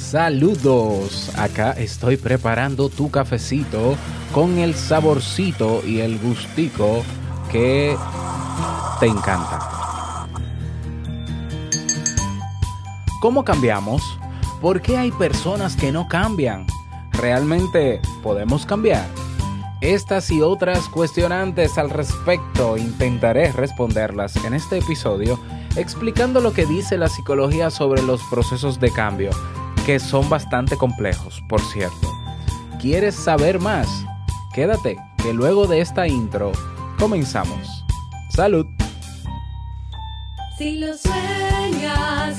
Saludos, acá estoy preparando tu cafecito con el saborcito y el gustico que te encanta. ¿Cómo cambiamos? ¿Por qué hay personas que no cambian? ¿Realmente podemos cambiar? Estas y otras cuestionantes al respecto intentaré responderlas en este episodio explicando lo que dice la psicología sobre los procesos de cambio que son bastante complejos, por cierto. ¿Quieres saber más? Quédate, que luego de esta intro comenzamos. ¡Salud! Si sueñas,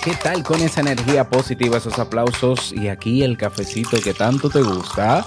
¿Qué tal con esa energía positiva, esos aplausos y aquí el cafecito que tanto te gusta?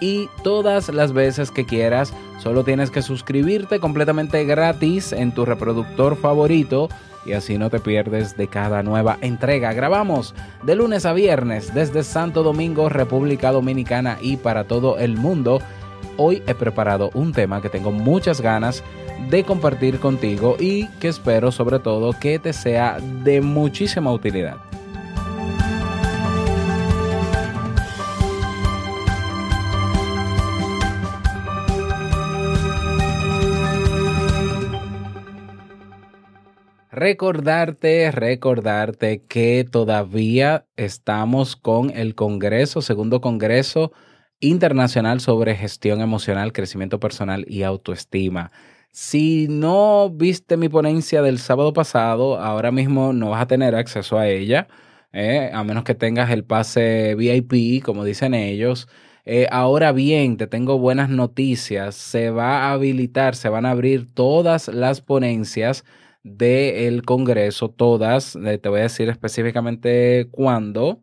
y todas las veces que quieras. Solo tienes que suscribirte completamente gratis en tu reproductor favorito y así no te pierdes de cada nueva entrega. Grabamos de lunes a viernes desde Santo Domingo, República Dominicana y para todo el mundo. Hoy he preparado un tema que tengo muchas ganas de compartir contigo y que espero sobre todo que te sea de muchísima utilidad. Recordarte, recordarte que todavía estamos con el Congreso, segundo Congreso Internacional sobre Gestión Emocional, Crecimiento Personal y Autoestima. Si no viste mi ponencia del sábado pasado, ahora mismo no vas a tener acceso a ella, eh, a menos que tengas el pase VIP, como dicen ellos. Eh, ahora bien, te tengo buenas noticias. Se va a habilitar, se van a abrir todas las ponencias del Congreso, todas. Eh, te voy a decir específicamente cuándo.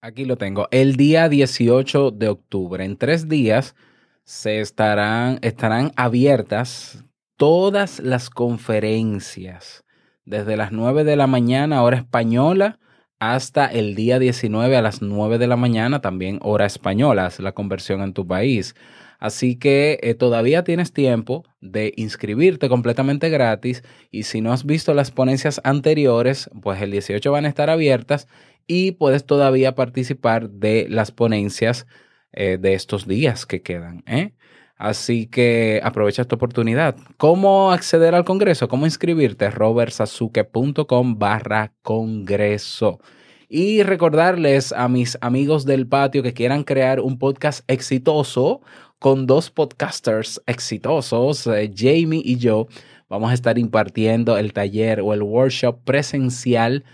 Aquí lo tengo. El día 18 de octubre. En tres días se estarán, estarán abiertas todas las conferencias. Desde las 9 de la mañana, hora española, hasta el día 19 a las 9 de la mañana, también hora española, haz la conversión en tu país. Así que eh, todavía tienes tiempo de inscribirte completamente gratis y si no has visto las ponencias anteriores, pues el 18 van a estar abiertas y puedes todavía participar de las ponencias eh, de estos días que quedan. ¿eh? Así que aprovecha esta oportunidad. ¿Cómo acceder al Congreso? ¿Cómo inscribirte? robertsazuke.com barra Congreso. Y recordarles a mis amigos del patio que quieran crear un podcast exitoso con dos podcasters exitosos, eh, Jamie y yo, vamos a estar impartiendo el taller o el workshop presencial.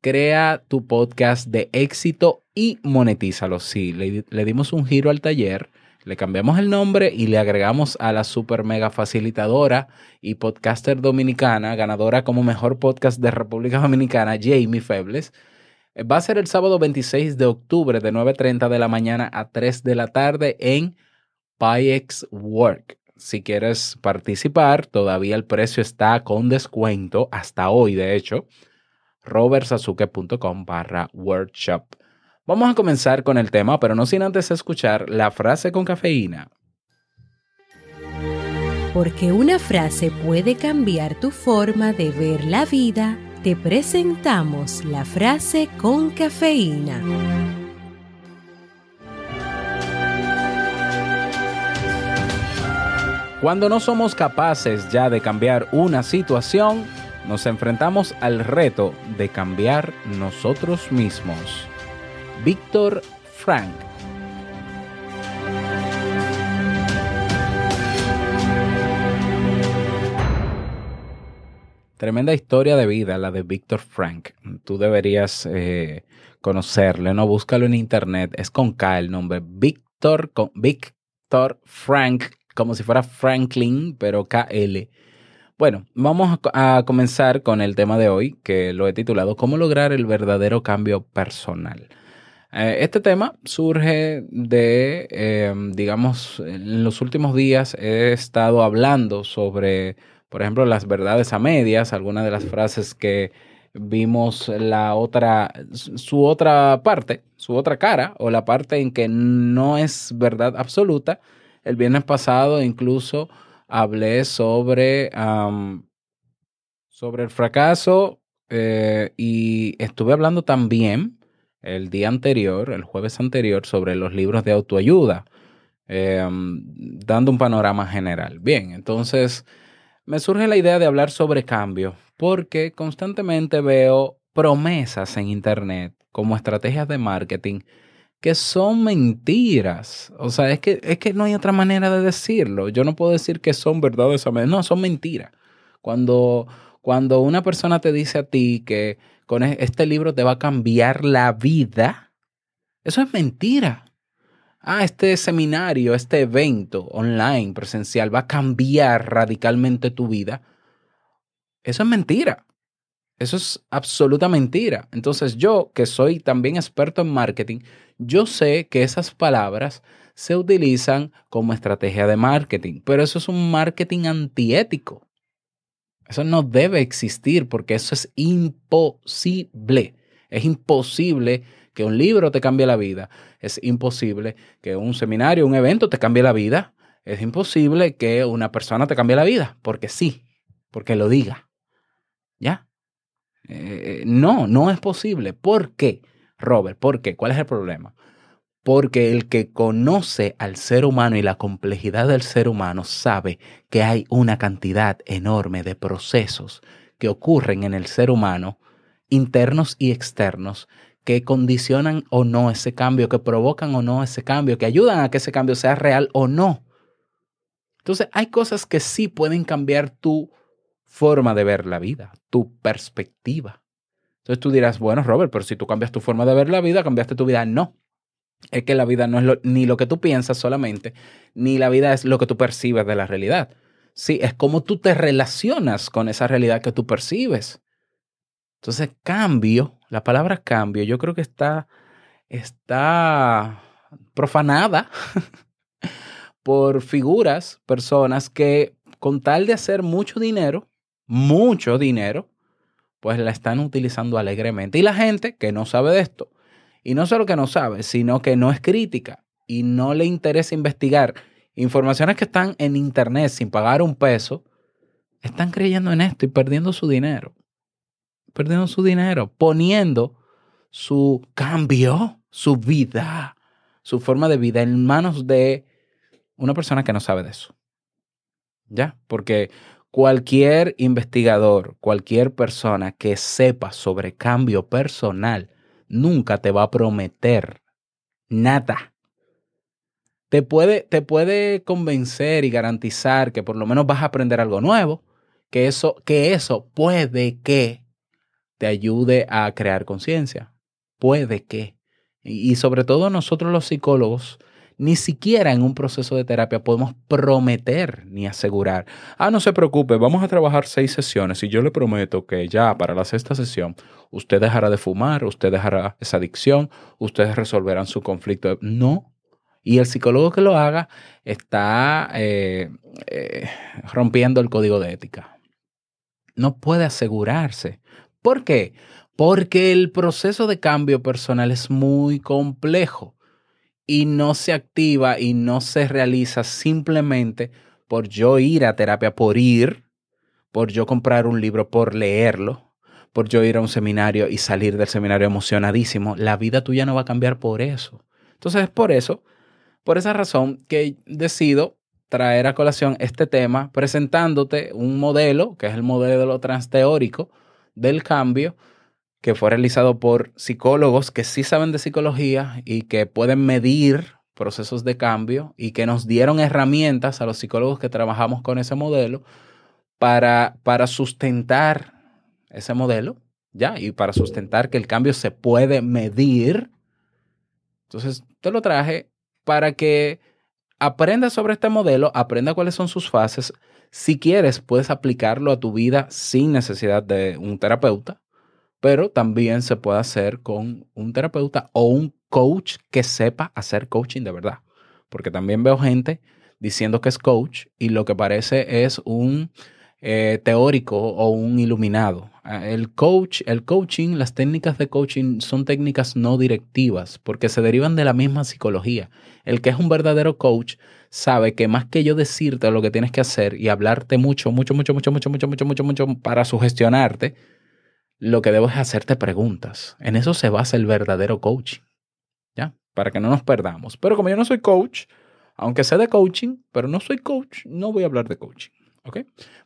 Crea tu podcast de éxito y monetízalo. Sí, le, le dimos un giro al taller. Le cambiamos el nombre y le agregamos a la super mega facilitadora y podcaster dominicana, ganadora como mejor podcast de República Dominicana, Jamie Febles. Va a ser el sábado 26 de octubre de 9.30 de la mañana a 3 de la tarde en PyX Work. Si quieres participar, todavía el precio está con descuento hasta hoy, de hecho, robertsazuke.com barra workshop. Vamos a comenzar con el tema, pero no sin antes escuchar la frase con cafeína. Porque una frase puede cambiar tu forma de ver la vida, te presentamos la frase con cafeína. Cuando no somos capaces ya de cambiar una situación, nos enfrentamos al reto de cambiar nosotros mismos. Víctor Frank. Tremenda historia de vida la de Víctor Frank. Tú deberías eh, conocerle, no búscalo en internet. Es con K el nombre. Víctor, Víctor Frank, como si fuera Franklin, pero KL. Bueno, vamos a, comenzar con el tema de hoy, que lo he titulado ¿Cómo lograr el verdadero cambio personal? Eh, este tema surge de, eh, digamos, en los últimos días he estado hablando sobre, por ejemplo, las verdades a medias, algunas de las frases que vimos la otra, su otra parte, su otra cara, o la parte en que no es verdad absoluta. El viernes pasado incluso hablé sobre, sobre el fracaso eh, y estuve hablando también el día anterior, el jueves anterior, sobre los libros de autoayuda, eh, dando un panorama general. Bien, entonces me surge la idea de hablar sobre cambio, porque constantemente veo promesas en Internet como estrategias de marketing que son mentiras. O sea, es que, es que no hay otra manera de decirlo. Yo no puedo decir que son verdades. No, son mentiras. Cuando, cuando una persona te dice a ti que con e- este libro te va a cambiar la vida, eso es mentira. Ah, este seminario, este evento online, presencial, va a cambiar radicalmente tu vida. Eso es mentira. Eso es absoluta mentira. Entonces yo, que soy también experto en marketing, yo sé que esas palabras se utilizan como estrategia de marketing, pero eso es un marketing antiético. Eso no debe existir porque eso es imposible. Es imposible que un libro te cambie la vida. Es imposible que un seminario, un evento te cambie la vida. Es imposible que una persona te cambie la vida, porque sí, porque lo diga. ¿Ya? Eh, no, no es posible. ¿Por qué, Robert? ¿Por qué? ¿Cuál es el problema? Porque el que conoce al ser humano y la complejidad del ser humano sabe que hay una cantidad enorme de procesos que ocurren en el ser humano, internos y externos, que condicionan o no ese cambio, que provocan o no ese cambio, que ayudan a que ese cambio sea real o no. Entonces, hay cosas que sí pueden cambiar tu forma de ver la vida, tu perspectiva. Entonces tú dirás, bueno, Robert, pero si tú cambias tu forma de ver la vida, cambiaste tu vida. No. Es que la vida no es lo- ni lo que tú piensas solamente, ni la vida es lo que tú percibes de la realidad. Sí, es cómo tú te relacionas con esa realidad que tú percibes. Entonces, cambio, la palabra cambio, yo creo que está, está profanada por figuras, personas que con tal de hacer mucho dinero, mucho dinero, pues la están utilizando alegremente. Y la gente que no sabe de esto, y no solo que no sabe, sino que no es crítica y no le interesa investigar informaciones que están en internet sin pagar un peso, están creyendo en esto y perdiendo su dinero. Perdiendo su dinero, poniendo su cambio, su vida, su forma de vida en manos de una persona que no sabe de eso. ¿Ya? Porque cualquier investigador, cualquier persona que sepa sobre cambio personal, nunca te va a prometer nada. Te puede, te puede convencer y garantizar que por lo menos vas a aprender algo nuevo, que eso, que eso puede que te ayude a crear conciencia. Puede que. Y, y sobre todo nosotros los psicólogos, ni siquiera en un proceso de terapia podemos prometer ni asegurar. Ah, no se preocupe, vamos a trabajar seis sesiones y yo le prometo que ya para la sexta sesión usted dejará de fumar, usted dejará esa adicción, ustedes resolverán su conflicto. No. Y el psicólogo que lo haga está eh, eh, rompiendo el código de ética. No puede asegurarse. ¿Por qué? Porque el proceso de cambio personal es muy complejo y no se activa y no se realiza simplemente por yo ir a terapia por ir, por yo comprar un libro por leerlo, por yo ir a un seminario y salir del seminario emocionadísimo, la vida tuya no va a cambiar por eso. Entonces es por eso, por esa razón que decido traer a colación este tema presentándote un modelo, que es el modelo transteórico del cambio, que fue realizado por psicólogos que sí saben de psicología y que pueden medir procesos de cambio y que nos dieron herramientas a los psicólogos que trabajamos con ese modelo para, para sustentar ese modelo, ¿ya? Y para sustentar que el cambio se puede medir. Entonces, te lo traje para que aprendas sobre este modelo, aprenda cuáles son sus fases. Si quieres, puedes aplicarlo a tu vida sin necesidad de un terapeuta pero también se puede hacer con un terapeuta o un coach que sepa hacer coaching de verdad. Porque también veo gente diciendo que es coach y lo que parece es un eh, teórico o un iluminado. Ah, El coach, el coaching, las técnicas de coaching son técnicas no directivas porque se derivan de la misma psicología. El que es un verdadero coach sabe que más que yo decirte lo que tienes que hacer y hablarte mucho, mucho, mucho, mucho, mucho, mucho, mucho, mucho, mucho para sugestionarte, lo que debo es hacerte preguntas. En eso se basa el verdadero coaching. ¿Ya? Para que no nos perdamos. Pero como yo no soy coach, aunque sé de coaching, pero no soy coach, no voy a hablar de coaching. ¿Ok?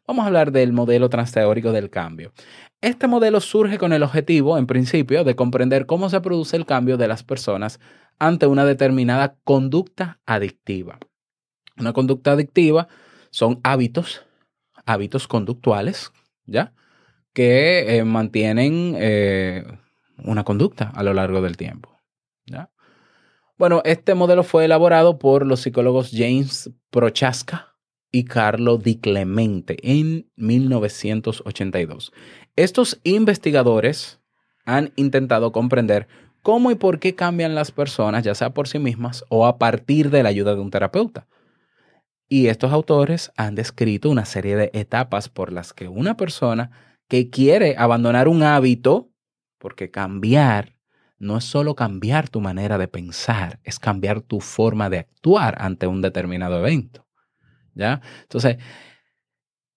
Vamos a hablar del modelo transteórico del cambio. Este modelo surge con el objetivo, en principio, de comprender cómo se produce el cambio de las personas ante una determinada conducta adictiva. Una conducta adictiva son hábitos, hábitos conductuales, ¿ya? Que eh, mantienen eh, una conducta a lo largo del tiempo. Bueno, este modelo fue elaborado por los psicólogos James Prochaska y Carlo Di Clemente en 1982. Estos investigadores han intentado comprender cómo y por qué cambian las personas, ya sea por sí mismas o a partir de la ayuda de un terapeuta. Y estos autores han descrito una serie de etapas por las que una persona que quiere abandonar un hábito, porque cambiar no es solo cambiar tu manera de pensar, es cambiar tu forma de actuar ante un determinado evento. ¿Ya? Entonces,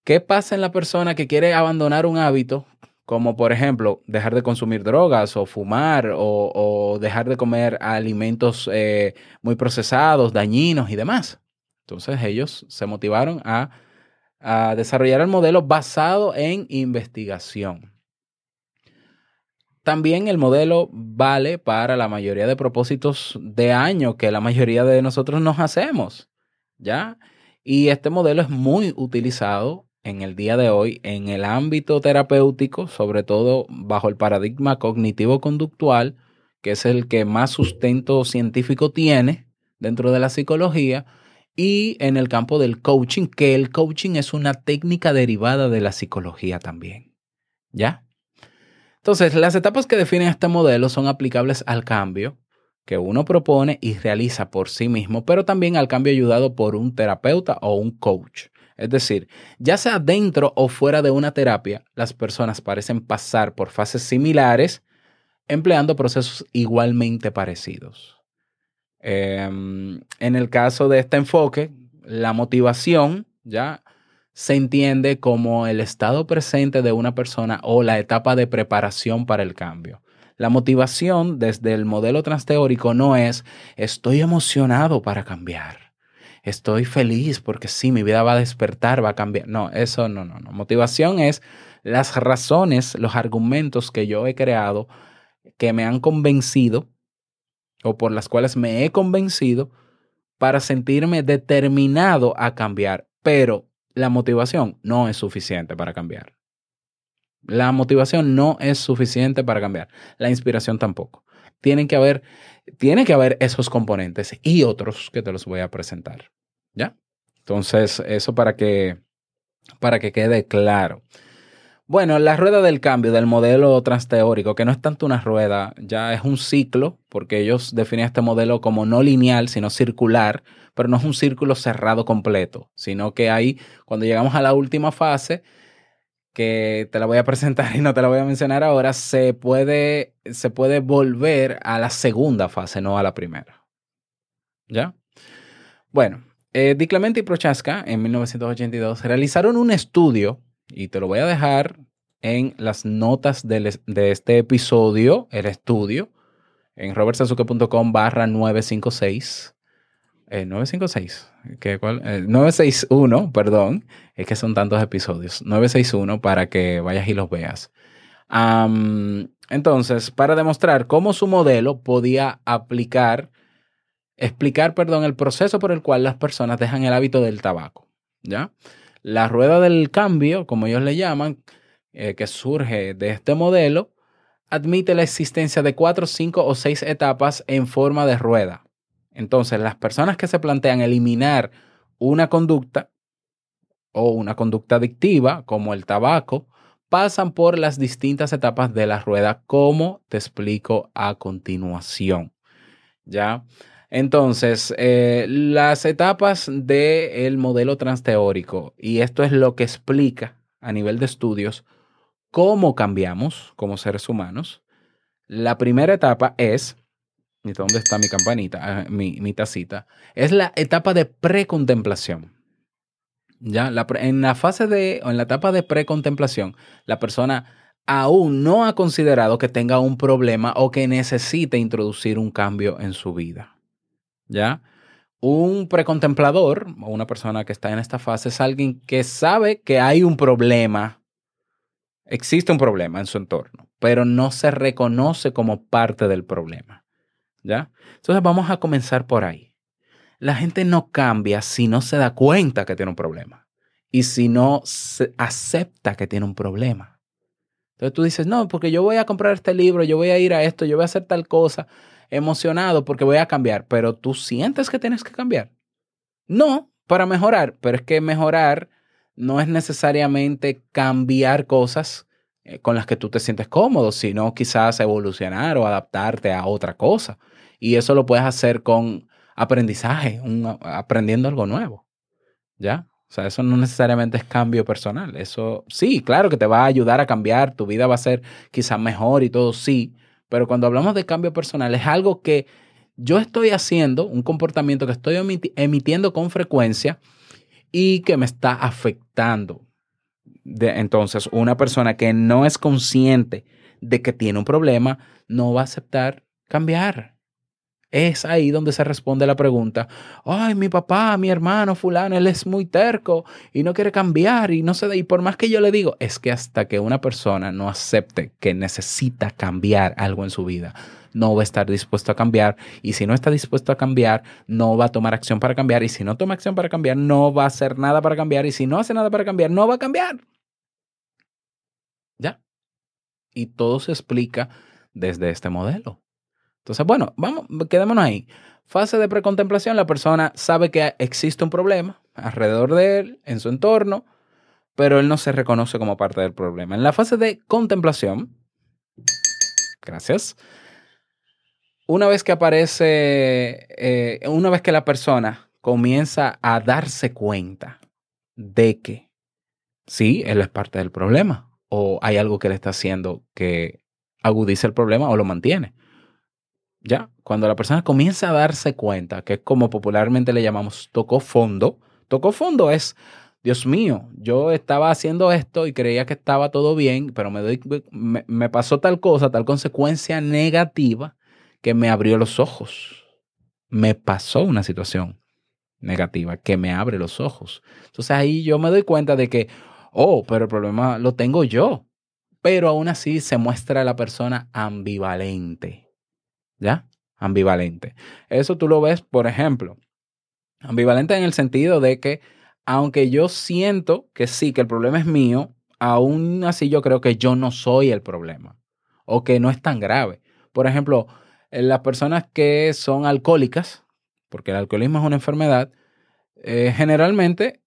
¿qué pasa en la persona que quiere abandonar un hábito? Como por ejemplo, dejar de consumir drogas o fumar o, dejar de comer alimentos eh, muy procesados, dañinos y demás. Entonces ellos se motivaron a a desarrollar el modelo basado en investigación. También el modelo vale para la mayoría de propósitos de año que la mayoría de nosotros nos hacemos, ¿ya? Y este modelo es muy utilizado en el día de hoy en el ámbito terapéutico, sobre todo bajo el paradigma cognitivo-conductual, que es el que más sustento científico tiene dentro de la psicología, y en el campo del coaching, que el coaching es una técnica derivada de la psicología también. ¿Ya? Entonces, las etapas que definen este modelo son aplicables al cambio que uno propone y realiza por sí mismo, pero también al cambio ayudado por un terapeuta o un coach. Es decir, ya sea dentro o fuera de una terapia, las personas parecen pasar por fases similares empleando procesos igualmente parecidos. Em, en el caso de este enfoque, la motivación ya se entiende como el estado presente de una persona o la etapa de preparación para el cambio. La motivación desde el modelo transteórico no es estoy emocionado para cambiar. Estoy feliz porque sí, mi vida va a despertar, va a cambiar. No, eso no, no, no. Motivación es las razones, los argumentos que yo he creado que me han convencido o por las cuales me he convencido para sentirme determinado a cambiar, pero la motivación no es suficiente para cambiar. La motivación no es suficiente para cambiar. La inspiración tampoco. Tienen que haber, que haber esos componentes y otros que te los voy a presentar. ¿Ya? Entonces, eso para que, para que quede claro. Bueno, la rueda del cambio del modelo transteórico, que no es tanto una rueda, ya es un ciclo, porque ellos definen este modelo como no lineal, sino circular, pero no es un círculo cerrado completo, sino que ahí, cuando llegamos a la última fase, que te la voy a presentar y no te la voy a mencionar ahora, se puede, se puede volver a la segunda fase, no a la primera. ¿Ya? Bueno, Eh, Di Clemente y Prochaska en 1982 realizaron un estudio, y te lo voy a dejar en las notas de este episodio, el estudio, en robertsazuke.com barra 956. Eh, 956, ¿qué, cuál? Eh, 961, perdón, es que son tantos episodios. 961 para que vayas y los veas. Entonces, para demostrar cómo su modelo podía aplicar, explicar, perdón, el proceso por el cual las personas dejan el hábito del tabaco, ¿ya? La rueda del cambio, como ellos le llaman, eh, que surge de este modelo, admite la existencia de cuatro, cinco o seis etapas en forma de rueda. Entonces, las personas que se plantean eliminar una conducta o una conducta adictiva, como el tabaco, pasan por las distintas etapas de la rueda, como te explico a continuación. ¿Ya? Entonces, eh, las etapas del modelo transteórico, y esto es lo que explica a nivel de estudios cómo cambiamos como seres humanos. La primera etapa es, ¿y ¿dónde está mi campanita? Ah, mi, tacita. Es la etapa de precontemplación. Ya, en la fase de, o en la etapa de precontemplación, la persona aún no ha considerado que tenga un problema o que necesite introducir un cambio en su vida. ¿Ya? Un precontemplador o una persona que está en esta fase es alguien que sabe que hay un problema, existe un problema en su entorno, pero no se reconoce como parte del problema. ¿Ya? Entonces vamos a comenzar por ahí. La gente no cambia si no se da cuenta que tiene un problema y si no se acepta que tiene un problema. Entonces tú dices, no, porque yo voy a comprar este libro, yo voy a ir a esto, yo voy a hacer tal cosa, emocionado porque voy a cambiar, pero tú sientes que tienes que cambiar. No, para mejorar, pero es que mejorar no es necesariamente cambiar cosas eh, con las que tú te sientes cómodo, sino quizás evolucionar o adaptarte a otra cosa. Y eso lo puedes hacer con aprendizaje, un- aprendiendo algo nuevo. ¿Ya? O sea, eso no necesariamente es cambio personal. Eso sí, claro que te va a ayudar a cambiar, tu vida va a ser quizás mejor y todo, sí. Pero cuando hablamos de cambio personal, es algo que yo estoy haciendo, un comportamiento que estoy emiti- emitiendo con frecuencia y que me está afectando. De- entonces, una persona que no es consciente de que tiene un problema no va a aceptar cambiar. Es ahí donde se responde la pregunta, ay, mi papá, mi hermano, fulano, él es muy terco y no quiere cambiar y no da. Y por más que yo le digo, es que hasta que una persona no acepte que necesita cambiar algo en su vida, no va a estar dispuesto a cambiar. Y si no está dispuesto a cambiar, no va a tomar acción para cambiar. Y si no toma acción para cambiar, no va a hacer nada para cambiar. Y si no hace nada para cambiar, no va a cambiar. ¿Ya? Y todo se explica desde este modelo. Entonces, bueno, vamos, quedémonos ahí. Fase de precontemplación, la persona sabe que existe un problema alrededor de él, en su entorno, pero él no se reconoce como parte del problema. En la fase de contemplación, gracias, una vez que aparece, eh, una vez que la persona comienza a darse cuenta de que sí, él es parte del problema, o hay algo que le está haciendo que agudice el problema o lo mantiene. Ya, cuando la persona comienza a darse cuenta, que es como popularmente le llamamos tocó fondo, tocó fondo es, Dios mío, yo estaba haciendo esto y creía que estaba todo bien, pero me, doy, me, me pasó tal cosa, tal consecuencia negativa que me abrió los ojos. Me pasó una situación negativa que me abre los ojos. Entonces ahí yo me doy cuenta de que, oh, pero el problema lo tengo yo. Pero aún así se muestra la persona ambivalente. ¿Ya? Ambivalente. Eso tú lo ves, por ejemplo, ambivalente en el sentido de que, aunque yo siento que sí, que el problema es mío, aún así yo creo que yo no soy el problema o que no es tan grave. Por ejemplo, en las personas que son alcohólicas, porque el alcoholismo es una enfermedad, eh, generalmente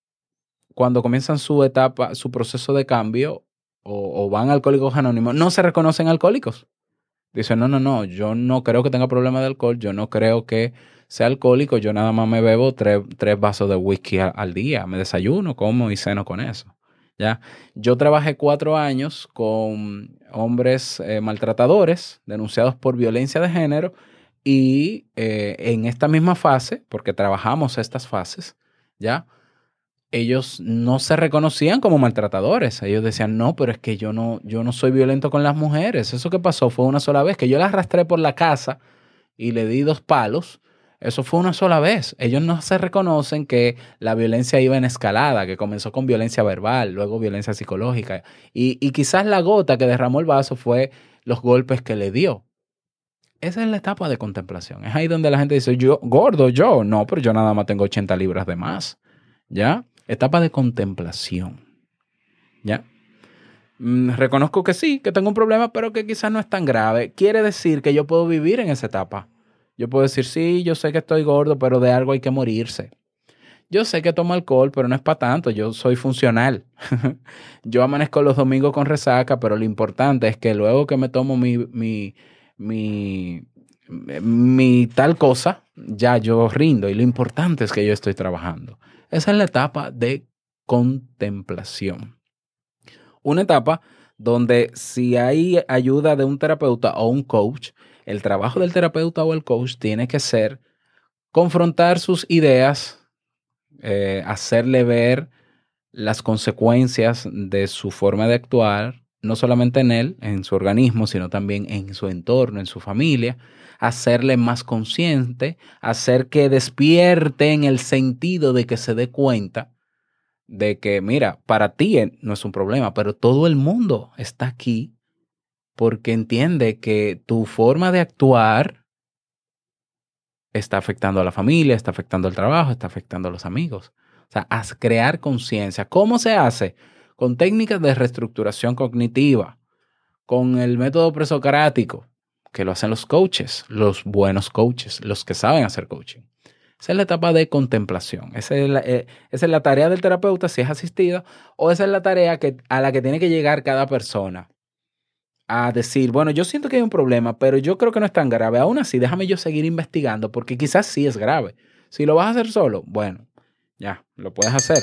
cuando comienzan su etapa, su proceso de cambio o, van alcohólicos anónimos, no se reconocen alcohólicos. Dicen, no, no, no, yo no creo que tenga problema de alcohol, yo no creo que sea alcohólico, yo nada más me bebo tres, tres vasos de whisky al, al día, me desayuno, como y ceno con eso. ¿ya? Yo trabajé cuatro años con hombres eh, maltratadores denunciados por violencia de género y eh, en esta misma fase, porque trabajamos estas fases, ¿ya? Ellos no se reconocían como maltratadores. Ellos decían, no, pero es que yo no, yo no soy violento con las mujeres. Eso que pasó fue una sola vez, que yo la arrastré por la casa y le di dos palos. Eso fue una sola vez. Ellos no se reconocen que la violencia iba en escalada, que comenzó con violencia verbal, luego violencia psicológica. Y, y quizás la gota que derramó el vaso fue los golpes que le dio. Esa es la etapa de contemplación. Es ahí donde la gente dice, yo, gordo, yo. No, pero yo nada más tengo 80 libras de más. ¿Ya? Etapa de contemplación. ¿Ya? Mm, reconozco que sí, que tengo un problema, pero que quizás no es tan grave. Quiere decir que yo puedo vivir en esa etapa. Yo puedo decir, sí, yo sé que estoy gordo, pero de algo hay que morirse. Yo sé que tomo alcohol, pero no es para tanto. Yo soy funcional. yo amanezco los domingos con resaca, pero lo importante es que luego que me tomo mi, mi, mi, mi tal cosa, ya yo rindo. Y lo importante es que yo estoy trabajando. Esa es la etapa de contemplación. Una etapa donde si hay ayuda de un terapeuta o un coach, el trabajo del terapeuta o el coach tiene que ser confrontar sus ideas, eh, hacerle ver las consecuencias de su forma de actuar, no solamente en él, en su organismo, sino también en su entorno, en su familia, hacerle más consciente, hacer que despierte en el sentido de que se dé cuenta de que, mira, para ti no es un problema, pero todo el mundo está aquí porque entiende que tu forma de actuar está afectando a la familia, está afectando al trabajo, está afectando a los amigos. O sea, crear conciencia. ¿Cómo se hace? Con técnicas de reestructuración cognitiva, con el método presocrático, que lo hacen los coaches, los buenos coaches, los que saben hacer coaching. Esa es la etapa de contemplación. Esa es la, eh, esa es la tarea del terapeuta si es asistido, o esa es la tarea que, a la que tiene que llegar cada persona a decir, bueno, yo siento que hay un problema, pero yo creo que no es tan grave. Aún así, déjame yo seguir investigando porque quizás sí es grave. Si lo vas a hacer solo, bueno, ya, lo puedes hacer.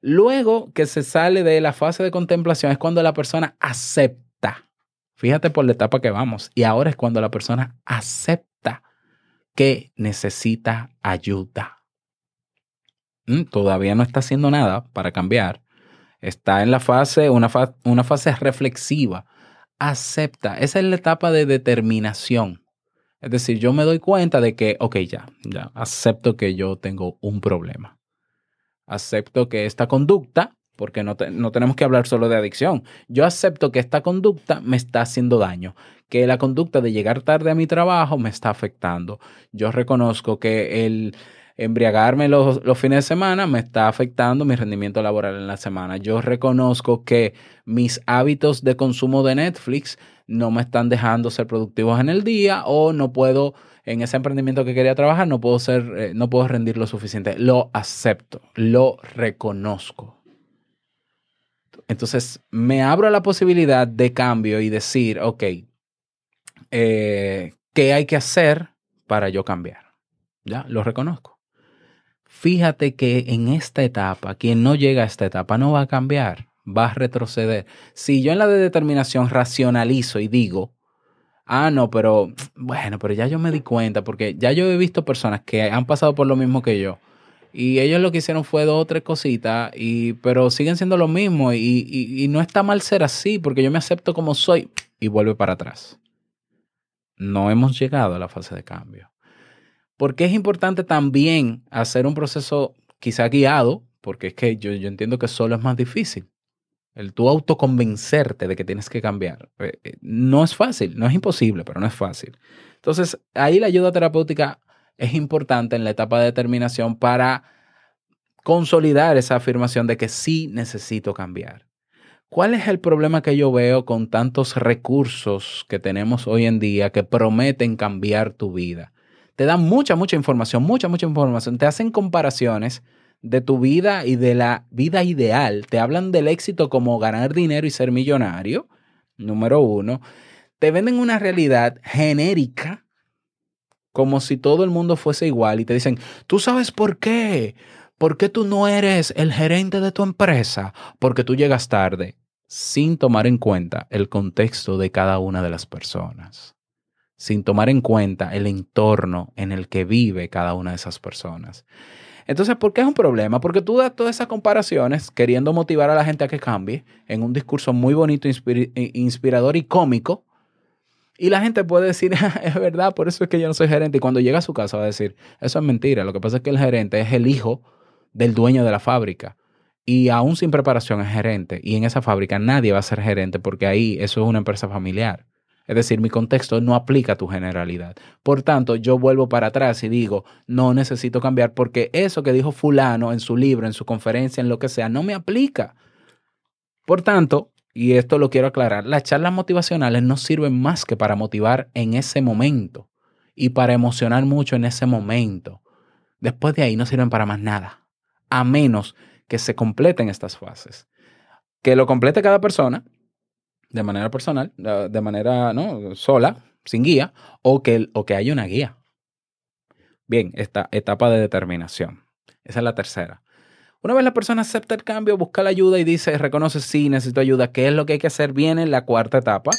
Luego que se sale de la fase de contemplación es cuando la persona acepta. Fíjate por la etapa que vamos. Y ahora es cuando la persona acepta que necesita ayuda. Mm, Todavía no está haciendo nada para cambiar. Está en la fase, una, una fase reflexiva acepta. Esa es la etapa de determinación. Es decir, yo me doy cuenta de que, ok, ya, ya, acepto que yo tengo un problema. Acepto que esta conducta, porque no, te- no tenemos que hablar solo de adicción, yo acepto que esta conducta me está haciendo daño, que la conducta de llegar tarde a mi trabajo me está afectando. Yo reconozco que el embriagarme los, los fines de semana me está afectando mi rendimiento laboral en la semana. Yo reconozco que mis hábitos de consumo de Netflix no me están dejando ser productivos en el día o no puedo en ese emprendimiento que quería trabajar no puedo ser eh, no puedo rendir lo suficiente. Lo acepto, lo reconozco. Entonces me abro a la posibilidad de cambio y decir, ok, eh, ¿qué hay que hacer para yo cambiar? Ya, lo reconozco. Fíjate que en esta etapa, quien no llega a esta etapa no va a cambiar, va a retroceder. Si yo en la de determinación racionalizo y digo, ah, no, pero bueno, pero ya yo me di cuenta, porque ya yo he visto personas que han pasado por lo mismo que yo. Y ellos lo que hicieron fue dos o tres cositas, y, pero siguen siendo lo mismo. Y, y- no está mal ser así, porque yo me acepto como soy y vuelve para atrás. No hemos llegado a la fase de cambio. Porque es importante también hacer un proceso quizá guiado, porque es que yo, yo entiendo que solo es más difícil. El tú autoconvencerte de que tienes que cambiar. eh, eh, no es fácil, no es imposible, pero no es fácil. Entonces, ahí la ayuda terapéutica es importante en la etapa de determinación para consolidar esa afirmación de que sí necesito cambiar. ¿Cuál es el problema que yo veo con tantos recursos que tenemos hoy en día que prometen cambiar tu vida? Te dan mucha, mucha información, mucha, mucha información. Te hacen comparaciones de tu vida y de la vida ideal. Te hablan del éxito como ganar dinero y ser millonario, número uno. Te venden una realidad genérica como si todo el mundo fuese igual y te dicen, ¿tú sabes por qué? ¿Por qué tú no eres el gerente de tu empresa? Porque tú llegas tarde, sin tomar en cuenta el contexto de cada una de las personas, sin tomar en cuenta el entorno en el que vive cada una de esas personas. Entonces, ¿por qué es un problema? Porque tú das todas esas comparaciones queriendo motivar a la gente a que cambie en un discurso muy bonito, eh, inspirador y cómico. Y la gente puede decir, "Ah, es verdad, por eso es que yo no soy gerente. Y cuando llega a su casa va a decir, eso es mentira. Lo que pasa es que el gerente es el hijo del dueño de la fábrica. Y aún sin preparación es gerente. Y en esa fábrica nadie va a ser gerente porque ahí eso es una empresa familiar. Es decir, mi contexto no aplica a tu generalidad. Por tanto, yo vuelvo para atrás y digo, no necesito cambiar porque eso que dijo fulano en su libro, en su conferencia, en lo que sea, no me aplica. Por tanto, y esto lo quiero aclarar, las charlas motivacionales no sirven más que para motivar en ese momento y para emocionar mucho en ese momento. Después de ahí no sirven para más nada, a menos que se completen estas fases. Que lo complete cada persona de manera personal, de manera ¿no? sola, sin guía, o que, o que haya una guía. Bien, esta etapa de determinación. Esa es la tercera. Una vez la persona acepta el cambio, busca la ayuda y dice, reconoce, sí, necesito ayuda, ¿qué es lo que hay que hacer? Viene la cuarta etapa,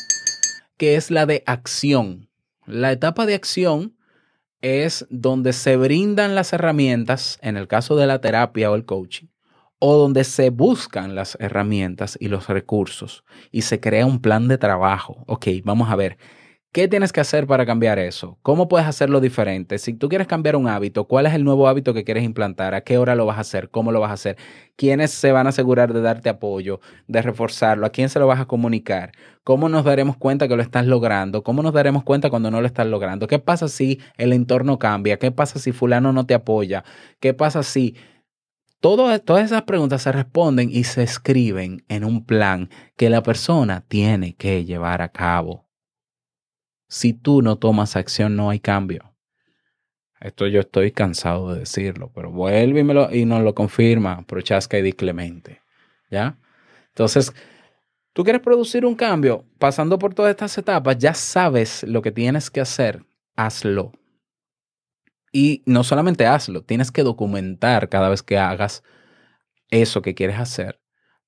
que es la de acción. La etapa de acción es donde se brindan las herramientas, en el caso de la terapia o el coaching, o donde se buscan las herramientas y los recursos y se crea un plan de trabajo. Ok, vamos a ver. ¿Qué tienes que hacer para cambiar eso? ¿Cómo puedes hacerlo diferente? Si tú quieres cambiar un hábito, ¿cuál es el nuevo hábito que quieres implantar? ¿A qué hora lo vas a hacer? ¿Cómo lo vas a hacer? ¿Quiénes se van a asegurar de darte apoyo, de reforzarlo? ¿A quién se lo vas a comunicar? ¿Cómo nos daremos cuenta que lo estás logrando? ¿Cómo nos daremos cuenta cuando no lo estás logrando? ¿Qué pasa si el entorno cambia? ¿Qué pasa si fulano no te apoya? ¿Qué pasa si todas esas preguntas se responden y se escriben en un plan que la persona tiene que llevar a cabo. Si tú no tomas acción, no hay cambio. Esto yo estoy cansado de decirlo, pero vuelve y nos lo confirma Prochaska y Di Clemente. ¿Ya? Entonces, tú quieres producir un cambio pasando por todas estas etapas, ya sabes lo que tienes que hacer, hazlo. Y no solamente hazlo, tienes que documentar cada vez que hagas eso que quieres hacer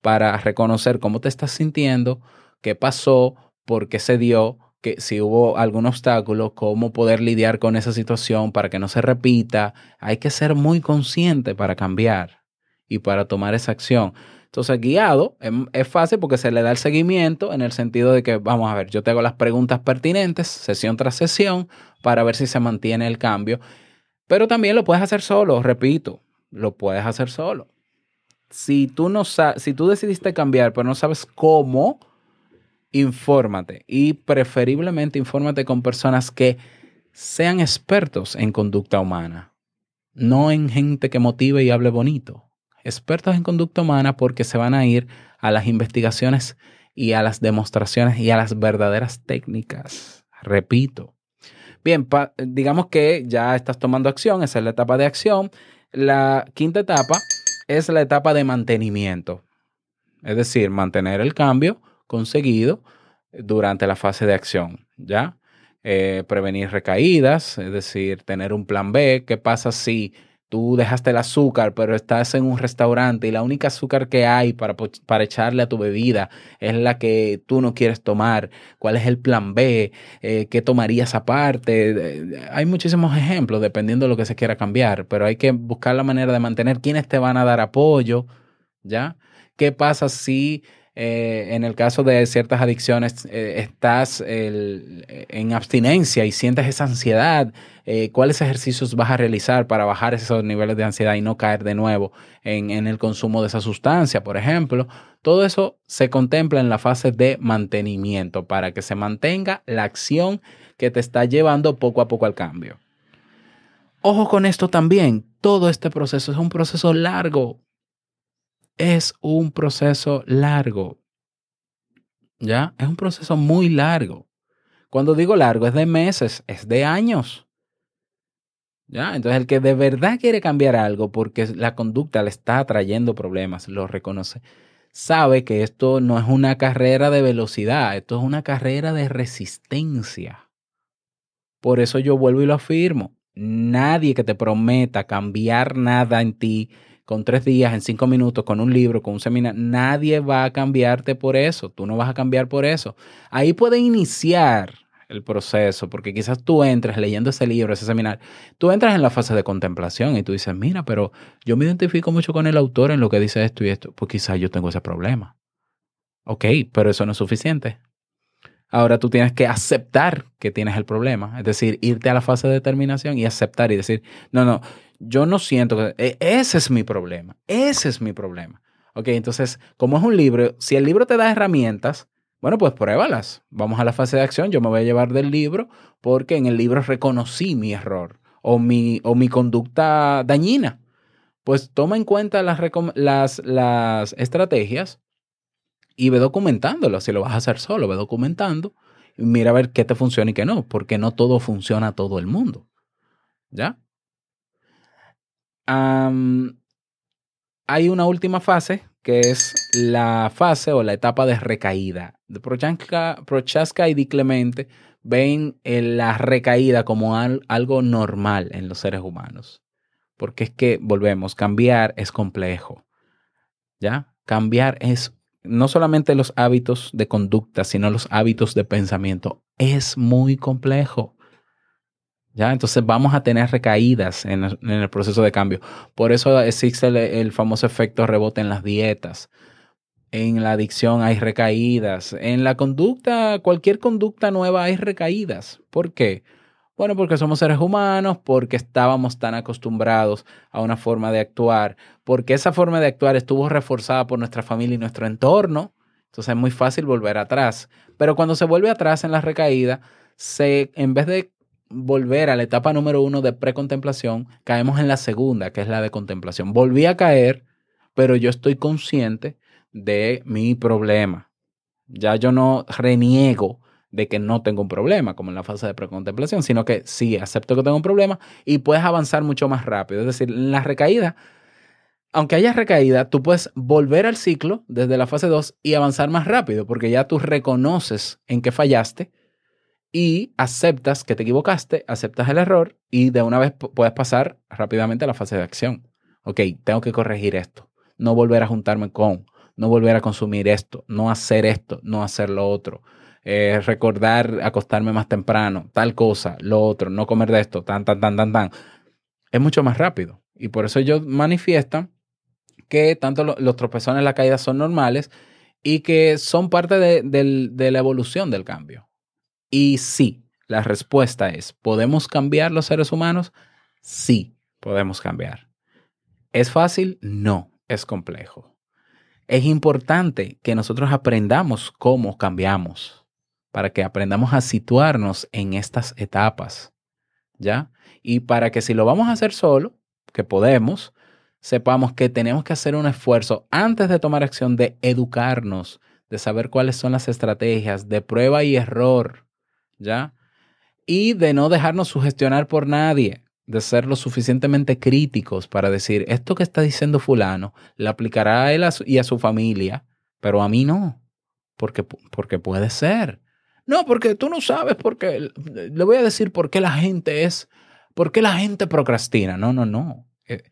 para reconocer cómo te estás sintiendo, qué pasó, por qué se dio, que si hubo algún obstáculo, cómo poder lidiar con esa situación para que no se repita. Hay que ser muy consciente para cambiar y para tomar esa acción. Entonces, guiado es, es fácil porque se le da el seguimiento en el sentido de que, vamos a ver, yo te hago las preguntas pertinentes, sesión tras sesión, para ver si se mantiene el cambio. Pero también lo puedes hacer solo, repito, lo puedes hacer solo. Si tú, no si tú decidiste cambiar, pero no sabes cómo, infórmate y preferiblemente infórmate con personas que sean expertos en conducta humana, no en gente que motive y hable bonito. Expertos en conducta humana porque se van a ir a las investigaciones y a las demostraciones y a las verdaderas técnicas. Repito. Bien, digamos que ya estás tomando acción, esa es la etapa de acción. La quinta etapa es la etapa de mantenimiento, es decir, mantener el cambio conseguido durante la fase de acción, ¿ya? Eh, prevenir recaídas, es decir, tener un plan B. ¿Qué pasa si tú dejaste el azúcar, pero estás en un restaurante y la única azúcar que hay para, para echarle a tu bebida es la que tú no quieres tomar? ¿Cuál es el plan B? Eh, ¿Qué tomarías aparte? Eh, Hay muchísimos ejemplos dependiendo de lo que se quiera cambiar, pero hay que buscar la manera de mantener quiénes te van a dar apoyo, ¿ya? ¿Qué pasa si eh, en el caso de ciertas adicciones eh, estás en abstinencia y sientes esa ansiedad? Eh, ¿Cuáles ejercicios vas a realizar para bajar esos niveles de ansiedad y no caer de nuevo en, en el consumo de esa sustancia, por ejemplo? Todo eso se contempla en la fase de mantenimiento para que se mantenga la acción que te está llevando poco a poco al cambio. Ojo con esto también, todo este proceso es un proceso largo. Es un proceso largo. ¿Ya? Es un proceso muy largo. Cuando digo largo es de meses, es de años. ¿Ya? Entonces el que de verdad quiere cambiar algo porque la conducta le está trayendo problemas, lo reconoce, sabe que esto no es una carrera de velocidad, esto es una carrera de resistencia. Por eso yo vuelvo y lo afirmo. Nadie que te prometa cambiar nada en ti con tres días, en cinco minutos, con un libro, con un seminario, nadie va a cambiarte por eso. Tú no vas a cambiar por eso. Ahí puede iniciar el proceso, porque quizás tú entres leyendo ese libro, ese seminario, tú entras en la fase de contemplación y tú dices, mira, pero yo me identifico mucho con el autor en lo que dice esto y esto, pues quizás yo tengo ese problema. Ok, pero eso no es suficiente. Ahora tú tienes que aceptar que tienes el problema, es decir, irte a la fase de determinación y aceptar y decir, no, no, yo no siento que e- ese es mi problema, ese es mi problema. Ok, entonces, como es un libro, si el libro te da herramientas, bueno, pues pruébalas. Vamos a la fase de acción, yo me voy a llevar del libro porque en el libro reconocí mi error o mi, o mi conducta dañina. Pues toma en cuenta las, las, las estrategias y ve documentándolo. Si lo vas a hacer solo, ve documentando y mira a ver qué te funciona y qué no, porque no todo funciona a todo el mundo. ¿Ya? Hay una última fase que es la fase o la etapa de recaída. Prochaska, Prochaska y Di Clemente ven en la recaída como al- algo normal en los seres humanos. Porque es que, volvemos, cambiar es complejo. ¿Ya? Cambiar es no solamente los hábitos de conducta, sino los hábitos de pensamiento. Es muy complejo. ¿Ya? Entonces vamos a tener recaídas en el, proceso de cambio. Por eso existe el, el famoso efecto rebote en las dietas. En la adicción hay recaídas. En la conducta, cualquier conducta nueva hay recaídas. ¿Por qué? Bueno, porque somos seres humanos, porque estábamos tan acostumbrados a una forma de actuar, porque esa forma de actuar estuvo reforzada por nuestra familia y nuestro entorno. Entonces es muy fácil volver atrás. Pero cuando se vuelve atrás en la recaída, se, en vez de volver a la etapa número uno de precontemplación, caemos en la segunda, que es la de contemplación. Volví a caer, pero yo estoy consciente de mi problema. Ya yo no reniego de que no tengo un problema, como en la fase de precontemplación, sino que sí, acepto que tengo un problema y puedes avanzar mucho más rápido. Es decir, en la recaída, aunque haya recaída, tú puedes volver al ciclo desde la fase 2 y avanzar más rápido, porque ya tú reconoces en qué fallaste y aceptas que te equivocaste, aceptas el error y de una vez pu- puedes pasar rápidamente a la fase de acción. Ok, tengo que corregir esto, no volver a juntarme con, no volver a consumir esto, no hacer esto, no hacer lo otro, eh, recordar acostarme más temprano, tal cosa, lo otro, no comer de esto, tan, tan, tan, tan, tan. Es mucho más rápido. Y por eso ellos manifiestan que tanto lo- los tropezones la caída son normales y que son parte de, de la evolución del cambio. Y sí, la respuesta es, ¿podemos cambiar los seres humanos? Sí, podemos cambiar. ¿Es fácil? No, es complejo. Es importante que nosotros aprendamos cómo cambiamos para que aprendamos a situarnos en estas etapas, ¿ya? Y para que si lo vamos a hacer solo, que podemos, sepamos que tenemos que hacer un esfuerzo antes de tomar acción de educarnos, de saber cuáles son las estrategias de prueba y error, ¿ya? Y de no dejarnos sugestionar por nadie, de ser lo suficientemente críticos para decir, esto que está diciendo fulano, le aplicará a él y a su familia, pero a mí no, porque, porque puede ser. No, porque tú no sabes por qué. Le voy a decir por qué la gente es, por qué la gente procrastina. No, no, no. Eh,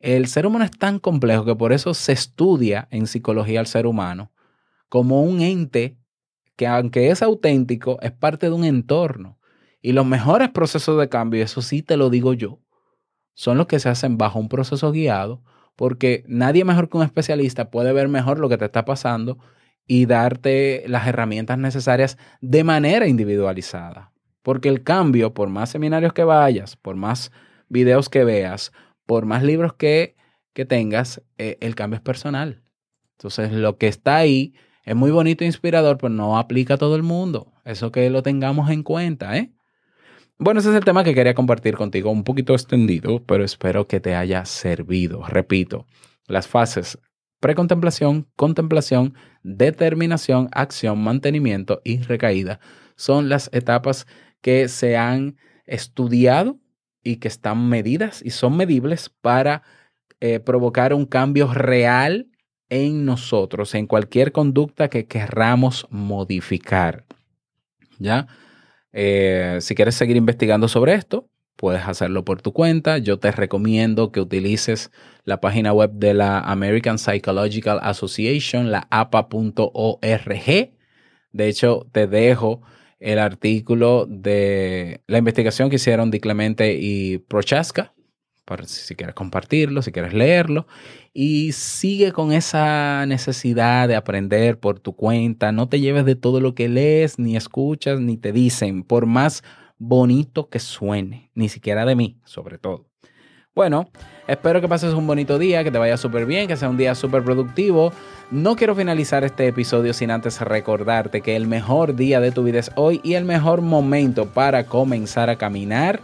El ser humano es tan complejo que por eso se estudia en psicología al ser humano como un ente que aunque es auténtico, es parte de un entorno. Y los mejores procesos de cambio, eso sí te lo digo yo, son los que se hacen bajo un proceso guiado, porque nadie mejor que un especialista puede ver mejor lo que te está pasando y darte las herramientas necesarias de manera individualizada. Porque el cambio, por más seminarios que vayas, por más videos que veas, por más libros que, que tengas, eh, el cambio es personal. Entonces, lo que está ahí es muy bonito e inspirador, pero no aplica a todo el mundo. Eso que lo tengamos en cuenta, ¿eh? Bueno, ese es el tema que quería compartir contigo, un poquito extendido, pero espero que te haya servido. Repito, las fases precontemplación, contemplación, determinación, acción, mantenimiento y recaída son las etapas que se han estudiado y que están medidas y son medibles para eh, provocar un cambio real en nosotros, en cualquier conducta que querramos modificar. ¿Ya? Eh, si quieres seguir investigando sobre esto, puedes hacerlo por tu cuenta. Yo te recomiendo que utilices la página web de la American Psychological Association, la APA.org. De hecho, te dejo el artículo de la investigación que hicieron Di Clemente y Prochaska, para si quieres compartirlo, si quieres leerlo, y sigue con esa necesidad de aprender por tu cuenta. No te lleves de todo lo que lees, ni escuchas, ni te dicen, por más bonito que suene, ni siquiera de mí, sobre todo. Bueno, espero que pases un bonito día, que te vaya súper bien, que sea un día súper productivo. No quiero finalizar este episodio sin antes recordarte que el mejor día de tu vida es hoy y el mejor momento para comenzar a caminar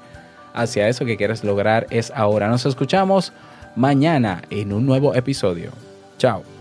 hacia eso que quieres lograr es ahora. Nos escuchamos mañana en un nuevo episodio. Chao.